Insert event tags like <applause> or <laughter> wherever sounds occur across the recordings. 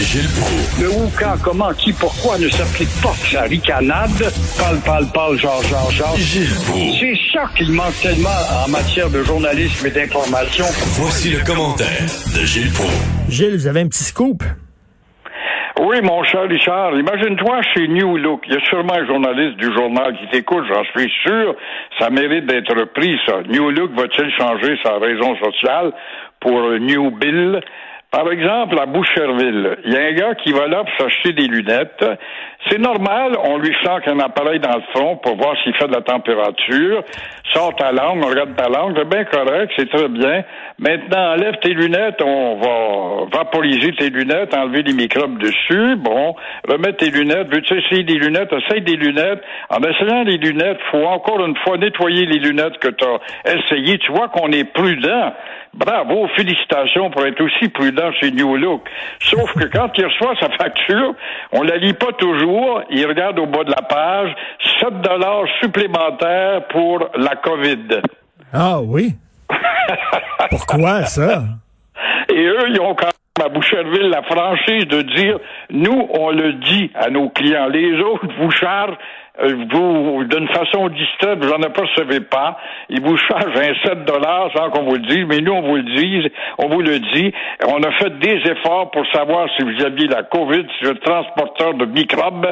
Gilles Proulx. Le où, quand, comment, qui, pourquoi ne s'applique pas sa ricanade? Parle, parle, parle, genre, genre, genre. Gilles Proulx. C'est ça qu'il manque tellement en matière de journalisme et d'information. Voici le commentaire de Gilles Proulx. Gilles, vous avez un petit scoop? Oui, mon cher Richard, imagine-toi chez New Look. Il y a sûrement un journaliste du journal qui t'écoute, j'en suis sûr. Ça mérite d'être repris, ça. New Look va-t-il changer sa raison sociale pour New Bill? Par exemple, à Boucherville, il y a un gars qui va là pour s'acheter des lunettes. C'est normal, on lui sent un appareil dans le front pour voir s'il fait de la température. Sort ta langue, on regarde ta langue, c'est bien correct, c'est très bien. Maintenant, enlève tes lunettes, on va vaporiser tes lunettes, enlever les microbes dessus. Bon, remettre tes lunettes. Veux-tu essayer des lunettes? Essaye des lunettes. En essayant les lunettes, faut encore une fois nettoyer les lunettes que tu as essayées. Tu vois qu'on est prudent. Bravo, félicitations pour être aussi prudent chez New Look. Sauf que quand il reçoit sa facture, on la lit pas toujours. Il regarde au bas de la page 7 dollars supplémentaires pour la COVID. Ah oui? <laughs> Pourquoi ça? Et eux, ils ont quand même à Boucherville la franchise de dire, nous, on le dit à nos clients. Les autres vous chargent euh, vous, d'une façon distraite, vous n'en apercevez pas. Ils vous chargent un 7 dollars sans qu'on vous le dise, mais nous, on vous le dit, on vous le dit. On a fait des efforts pour savoir si vous aviez la COVID, si vous êtes transporteur de microbes,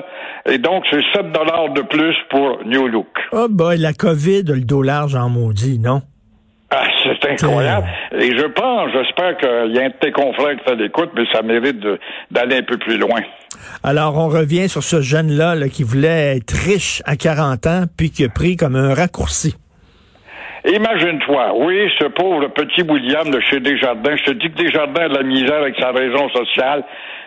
et donc c'est 7 dollars de plus pour New Look. Oh boy, la COVID, le dos large en maudit, non? C'est incroyable. Et je pense, j'espère qu'il y a un de tes confrères qui l'écoute, mais ça mérite d'aller un peu plus loin. Alors, on revient sur ce jeune-là là, qui voulait être riche à 40 ans, puis qui a pris comme un raccourci. Imagine-toi, oui, ce pauvre petit William de chez Desjardins, je te dis que Desjardins a de la misère avec sa raison sociale.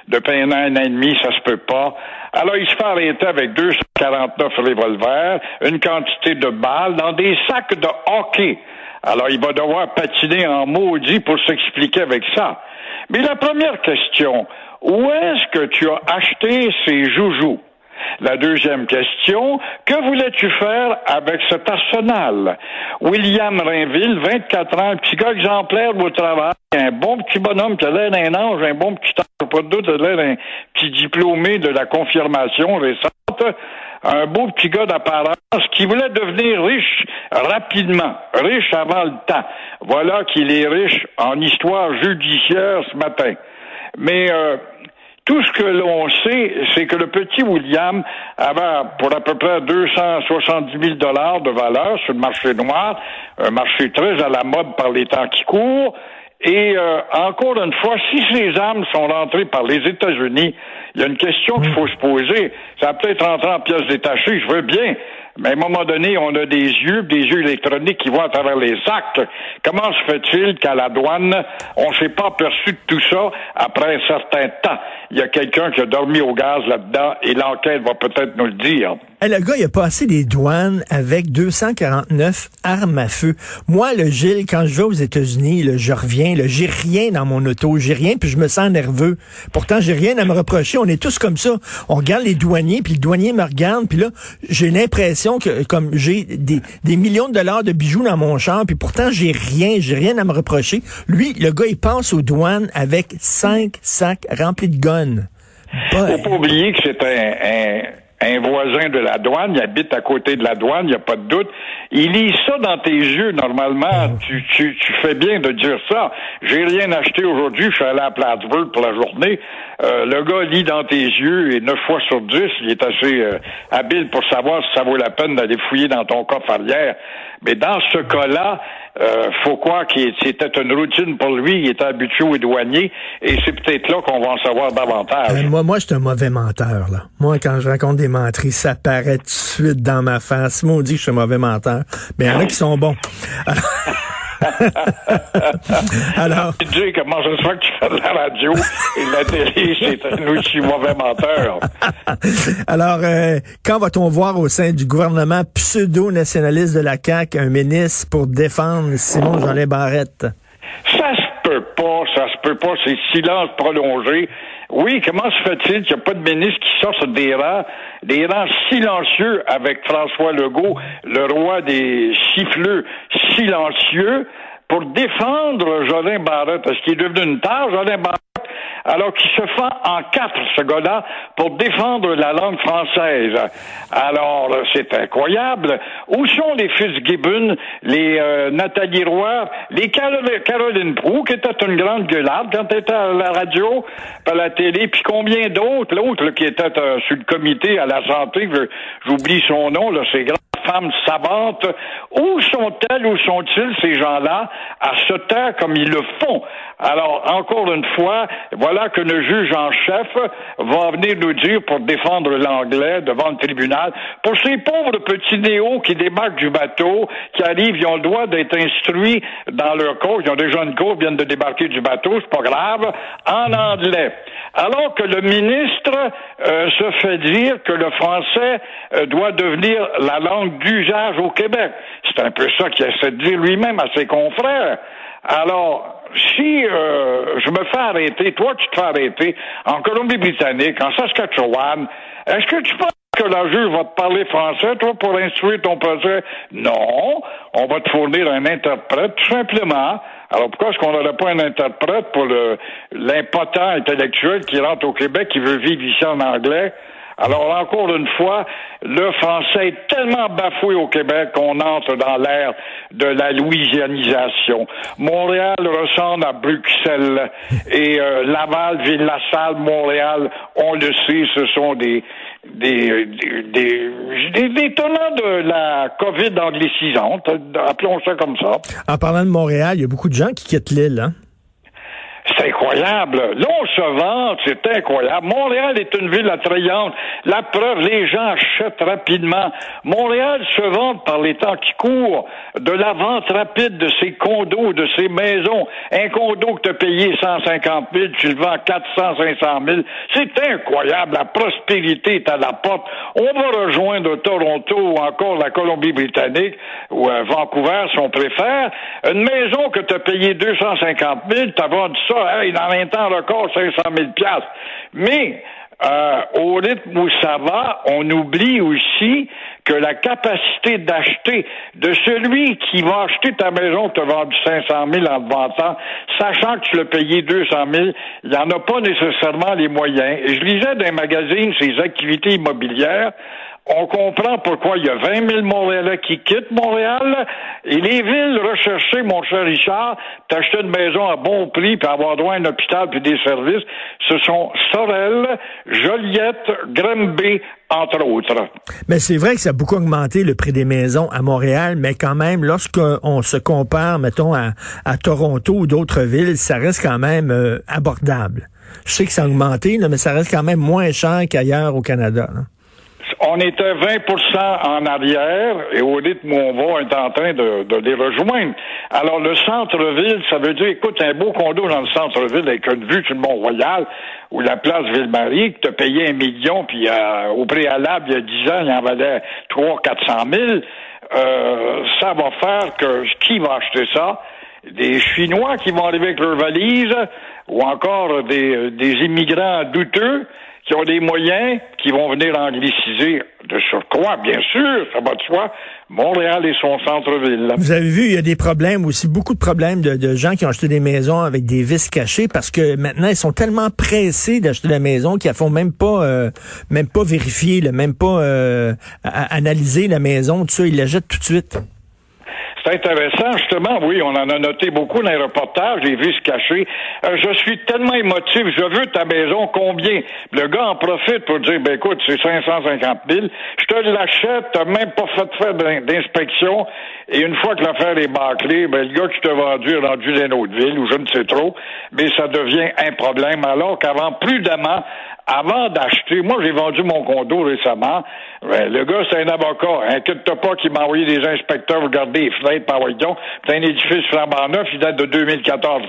Depuis un an, un an et demi, ça se peut pas. Alors, il se fait arrêter avec 249 revolvers, une quantité de balles dans des sacs de hockey. Alors, il va devoir patiner en maudit pour s'expliquer avec ça. Mais la première question, où est-ce que tu as acheté ces joujoux? La deuxième question, que voulais-tu faire avec cet arsenal? William Rainville, 24 ans, un petit gars exemplaire au travail, un bon petit bonhomme qui a l'air d'un ange, un bon petit ange, pas de doute, a l'air d'un petit diplômé de la confirmation récente, un beau petit gars d'apparence qui voulait devenir riche rapidement, riche avant le temps. Voilà qu'il est riche en histoire judiciaire ce matin. Mais euh, tout ce que l'on sait, c'est que le petit William avait pour à peu près 270 000 dollars de valeur sur le marché noir, un marché très à la mode par les temps qui courent. Et euh, encore une fois, si ces armes sont rentrées par les États-Unis, il y a une question qu'il faut se poser. Ça peut être rentré en pièces détachées, je veux bien. Mais à un moment donné, on a des yeux, des yeux électroniques qui vont à travers les sacs. Comment se fait-il qu'à la douane, on ne s'est pas aperçu de tout ça après un certain temps? Il y a quelqu'un qui a dormi au gaz là-dedans et l'enquête va peut-être nous le dire. Le gars, il a passé des douanes avec 249 armes à feu. Moi, le Gilles, quand je vais aux États-Unis, je reviens, j'ai rien dans mon auto, j'ai rien, puis je me sens nerveux. Pourtant, j'ai rien à me reprocher. On est tous comme ça. On regarde les douaniers, puis le douanier me regarde, puis là, j'ai l'impression que comme j'ai des, des millions de dollars de bijoux dans mon champ, puis pourtant j'ai rien, j'ai rien à me reprocher. Lui, le gars, il passe aux douanes avec cinq sacs remplis de guns. Faut pas oublier que c'est un voisin de la douane, il habite à côté de la douane, il n'y a pas de doute. Il lit ça dans tes yeux, normalement. Ah. Tu, tu, tu fais bien de dire ça. J'ai rien acheté aujourd'hui, je suis allé à Plattsburgh pour la journée. Euh, le gars lit dans tes yeux et neuf fois sur dix, il est assez euh, habile pour savoir si ça vaut la peine d'aller fouiller dans ton coffre arrière. Mais dans ce cas-là, euh, faut croire que c'était une routine pour lui, il était habitué aux douaniers, et c'est peut-être là qu'on va en savoir davantage. moi, moi, je suis un mauvais menteur, là. Moi, quand je raconte des menteries, ça paraît tout de suite dans ma face. Moi, on dit que je suis un mauvais menteur. Mais il y en a <laughs> qui sont bons. Alors. Dis comment ça se fait que tu fais de la radio et la télé, c'est un aussi mauvais menteur. <laughs> Alors, euh, quand va-t-on voir au sein du gouvernement pseudo-nationaliste de la CAQ un ministre pour défendre Simon Jean Barrette? Ça se peut pas, ça se peut pas, c'est silence prolongé. Oui, comment se fait-il qu'il n'y a pas de ministre qui sorte des rangs, des rangs silencieux avec François Legault, le roi des siffleux silencieux, pour défendre Jolin Barrette? Est-ce qu'il est devenu une tare, Jolin Barrette? alors qu'il se fend en quatre, ce gars-là, pour défendre la langue française. Alors, c'est incroyable. Où sont les Fitzgibbon, les euh, Nathalie Roy, les Caroline, Caroline Proux, qui était une grande gueularde quand elle était à la radio, à la télé, puis combien d'autres, l'autre qui était euh, sur le comité à la santé, j'oublie son nom, là, c'est grand femmes savantes. Où sont-elles, où sont-ils, ces gens-là, à se taire comme ils le font? Alors, encore une fois, voilà que le juge en chef va venir nous dire pour défendre l'anglais devant le tribunal. Pour ces pauvres petits néos qui débarquent du bateau, qui arrivent, ils ont le droit d'être instruits dans leur cours. Ils ont déjà une cour, viennent de débarquer du bateau, c'est pas grave, en anglais. Alors que le ministre euh, se fait dire que le français euh, doit devenir la langue d'usage au Québec. C'est un peu ça qu'il essaie de dire lui-même à ses confrères. Alors, si euh, je me fais arrêter, toi tu te fais arrêter en Colombie-Britannique, en Saskatchewan, est-ce que tu penses que la juge va te parler français, toi, pour instruire ton procès? Non. On va te fournir un interprète, tout simplement. Alors pourquoi est-ce qu'on n'aurait pas un interprète pour l'impotent intellectuel qui rentre au Québec, qui veut vivre ici en anglais? Alors, encore une fois, le français est tellement bafoué au Québec qu'on entre dans l'ère de la louisianisation. Montréal ressemble à Bruxelles et euh, Laval, Ville-la-Salle, Montréal, on le sait, ce sont des des, des, des, tenants de la COVID anglicisante, appelons ça comme ça. En parlant de Montréal, il y a beaucoup de gens qui quittent l'île, hein? C'est incroyable. Là, se vante, c'est incroyable. Montréal est une ville attrayante. La preuve, les gens achètent rapidement. Montréal se vante par les temps qui courent de la vente rapide de ses condos, de ses maisons. Un condo que tu as payé 150 000, tu le vends 400, 500 000. C'est incroyable. La prospérité est à la porte. On va rejoindre Toronto ou encore la Colombie-Britannique ou euh, Vancouver, si on préfère. Une maison que tu as payé 250 000, tu as vendu ça dans un temps record, 500 000 Mais euh, au rythme où ça va, on oublie aussi que la capacité d'acheter de celui qui va acheter ta maison, te vendu 500 000 en te vantant, sachant que tu l'as payé 200 000, il n'y en a pas nécessairement les moyens. Et je lisais dans un magazine ces activités immobilières on comprend pourquoi il y a 20 000 Montréalais qui quittent Montréal. Et les villes recherchées, mon cher Richard, t'acheter une maison à bon prix, puis avoir droit à un hôpital, puis des services, ce sont Sorel, Joliette, Granby, entre autres. Mais c'est vrai que ça a beaucoup augmenté le prix des maisons à Montréal, mais quand même, lorsqu'on se compare, mettons, à, Toronto ou d'autres villes, ça reste quand même euh, abordable. Je sais que ça a augmenté, mais ça reste quand même moins cher qu'ailleurs au Canada on était 20% en arrière et au rythme où on va, on est en train de, les rejoindre. Alors, le centre-ville, ça veut dire, écoute, un beau condo dans le centre-ville avec une vue sur le Mont-Royal ou la place Ville-Marie, que tu as payé un million, puis euh, au préalable, il y a 10 ans, il en valait 300 400 000. Euh, ça va faire que qui va acheter ça? Des Chinois qui vont arriver avec leurs valises ou encore des, des immigrants douteux qui ont des moyens, qui vont venir angliciser de surcroît, bien sûr, ça va de soi, Montréal et son centre-ville. Vous avez vu, il y a des problèmes aussi, beaucoup de problèmes de, gens qui ont acheté des maisons avec des vis cachées parce que maintenant, ils sont tellement pressés d'acheter la maison qu'ils ne font même pas, euh, même pas vérifier, même pas euh, analyser la maison, tout ça, ils la jettent tout de suite. C'est intéressant, justement, oui, on en a noté beaucoup dans les reportages, vu se cacher. Euh, je suis tellement émotif, je veux ta maison, combien? Le gars en profite pour dire, ben écoute, c'est 550 000, je te l'achète, t'as même pas fait faire d'inspection, et une fois que l'affaire est bâclée, ben le gars qui t'a vendu est rendu dans une autre ville, ou je ne sais trop, mais ça devient un problème, alors qu'avant, prudemment, avant d'acheter, moi j'ai vendu mon condo récemment. Ben, le gars, c'est un avocat. Inquiète-toi pas qu'il m'a envoyé des inspecteurs regarder les fenêtres par Wagon. C'est un édifice flambant neuf, il date de 2014.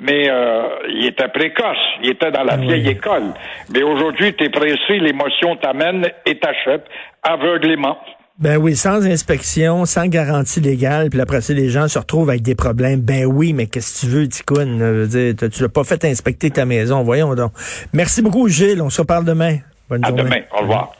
Mais euh, il était précoce. Il était dans la vieille école. Mais aujourd'hui, t'es pressé, l'émotion t'amène et t'achètes aveuglément. Ben oui, sans inspection, sans garantie légale, puis après ça, les gens se retrouvent avec des problèmes. Ben oui, mais qu'est-ce que tu veux, Ticoun? Tu n'as pas fait inspecter ta maison, voyons donc. Merci beaucoup, Gilles. On se reparle demain. Bonne à demain. Au revoir.